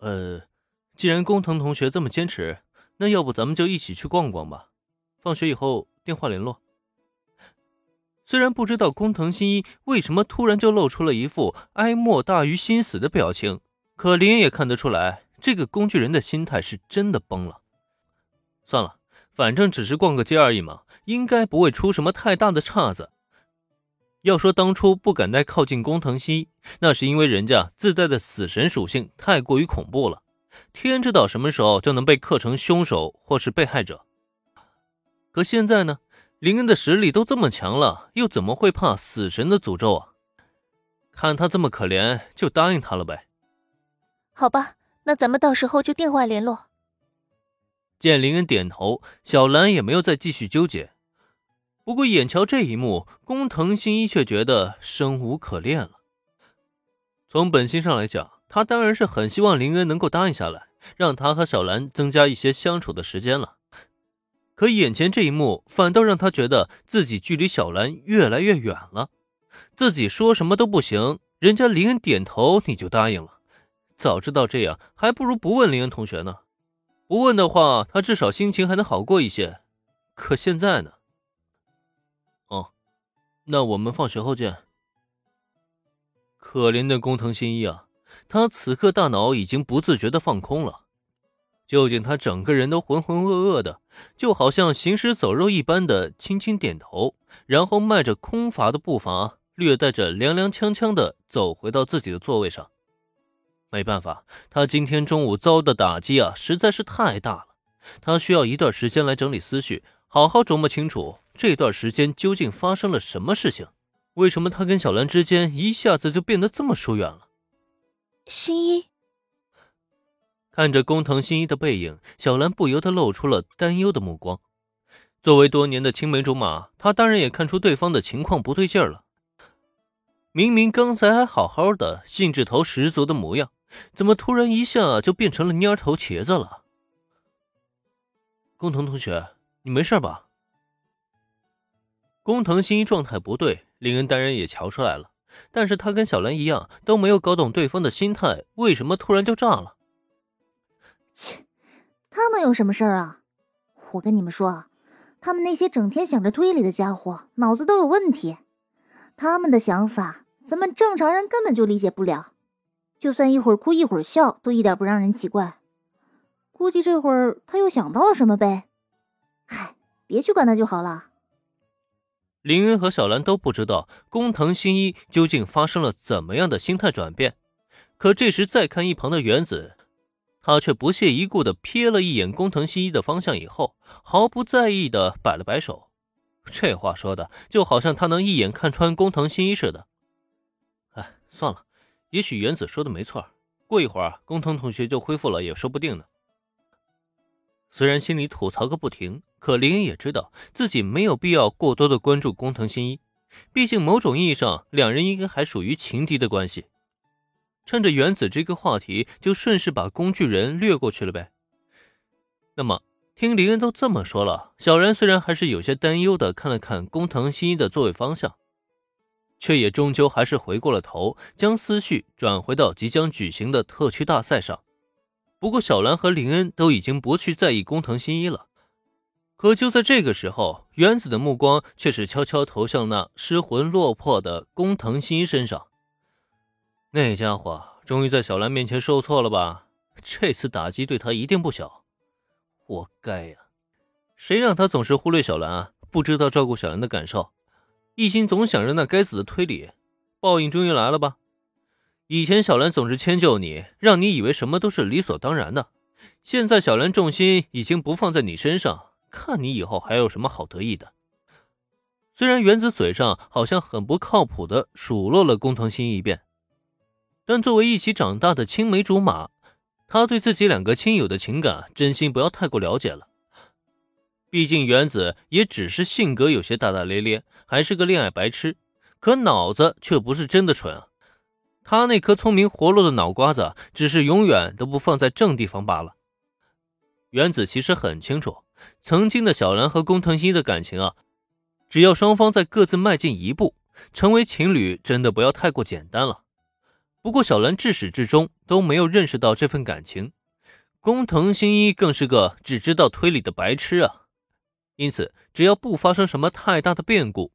呃，既然工藤同学这么坚持，那要不咱们就一起去逛逛吧。放学以后电话联络。虽然不知道工藤新一为什么突然就露出了一副哀莫大于心死的表情，可林也看得出来，这个工具人的心态是真的崩了。算了，反正只是逛个街而已嘛，应该不会出什么太大的岔子。要说当初不敢再靠近工藤新一，那是因为人家自带的死神属性太过于恐怖了，天知道什么时候就能被刻成凶手或是被害者。可现在呢？林恩的实力都这么强了，又怎么会怕死神的诅咒啊？看他这么可怜，就答应他了呗。好吧，那咱们到时候就电话联络。见林恩点头，小兰也没有再继续纠结。不过眼瞧这一幕，工藤新一却觉得生无可恋了。从本心上来讲，他当然是很希望林恩能够答应下来，让他和小兰增加一些相处的时间了。可眼前这一幕，反倒让他觉得自己距离小兰越来越远了。自己说什么都不行，人家林恩点头你就答应了。早知道这样，还不如不问林恩同学呢。不问的话，他至少心情还能好过一些。可现在呢？那我们放学后见。可怜的工藤新一啊，他此刻大脑已经不自觉的放空了。就见他整个人都浑浑噩噩的，就好像行尸走肉一般的轻轻点头，然后迈着空乏的步伐，略带着踉踉跄跄的走回到自己的座位上。没办法，他今天中午遭的打击啊，实在是太大了。他需要一段时间来整理思绪，好好琢磨清楚这段时间究竟发生了什么事情。为什么他跟小兰之间一下子就变得这么疏远了？新一。看着工藤新一的背影，小兰不由得露出了担忧的目光。作为多年的青梅竹马，她当然也看出对方的情况不对劲儿了。明明刚才还好好的，兴致头十足的模样，怎么突然一下就变成了蔫头茄子了？工藤同学，你没事吧？工藤新一状态不对，林恩当然也瞧出来了，但是他跟小兰一样，都没有搞懂对方的心态，为什么突然就炸了？切，他能有什么事儿啊？我跟你们说，他们那些整天想着推理的家伙，脑子都有问题。他们的想法，咱们正常人根本就理解不了。就算一会儿哭一会儿笑，都一点不让人奇怪。估计这会儿他又想到了什么呗？嗨，别去管他就好了。林恩和小兰都不知道工藤新一究竟发生了怎么样的心态转变，可这时再看一旁的原子。他却不屑一顾的瞥了一眼工藤新一的方向，以后毫不在意的摆了摆手。这话说的就好像他能一眼看穿工藤新一似的。哎，算了，也许原子说的没错，过一会儿工藤同学就恢复了也说不定呢。虽然心里吐槽个不停，可林恩也知道自己没有必要过多的关注工藤新一，毕竟某种意义上两人应该还属于情敌的关系。趁着原子这个话题，就顺势把工具人略过去了呗。那么，听林恩都这么说了，小然虽然还是有些担忧的看了看工藤新一的座位方向，却也终究还是回过了头，将思绪转回到即将举行的特区大赛上。不过，小兰和林恩都已经不去在意工藤新一了。可就在这个时候，原子的目光却是悄悄投向那失魂落魄的工藤新一身上。那家伙终于在小兰面前受挫了吧？这次打击对他一定不小，活该呀！谁让他总是忽略小兰啊？不知道照顾小兰的感受，一心总想着那该死的推理。报应终于来了吧？以前小兰总是迁就你，让你以为什么都是理所当然的。现在小兰重心已经不放在你身上，看你以后还有什么好得意的？虽然原子嘴上好像很不靠谱的数落了工藤新一遍。但作为一起长大的青梅竹马，他对自己两个亲友的情感，真心不要太过了解了。毕竟原子也只是性格有些大大咧咧，还是个恋爱白痴，可脑子却不是真的蠢啊。他那颗聪明活络的脑瓜子，只是永远都不放在正地方罢了。原子其实很清楚，曾经的小兰和工藤新一的感情啊，只要双方再各自迈进一步，成为情侣，真的不要太过简单了。不过小兰至始至终都没有认识到这份感情，工藤新一更是个只知道推理的白痴啊！因此，只要不发生什么太大的变故，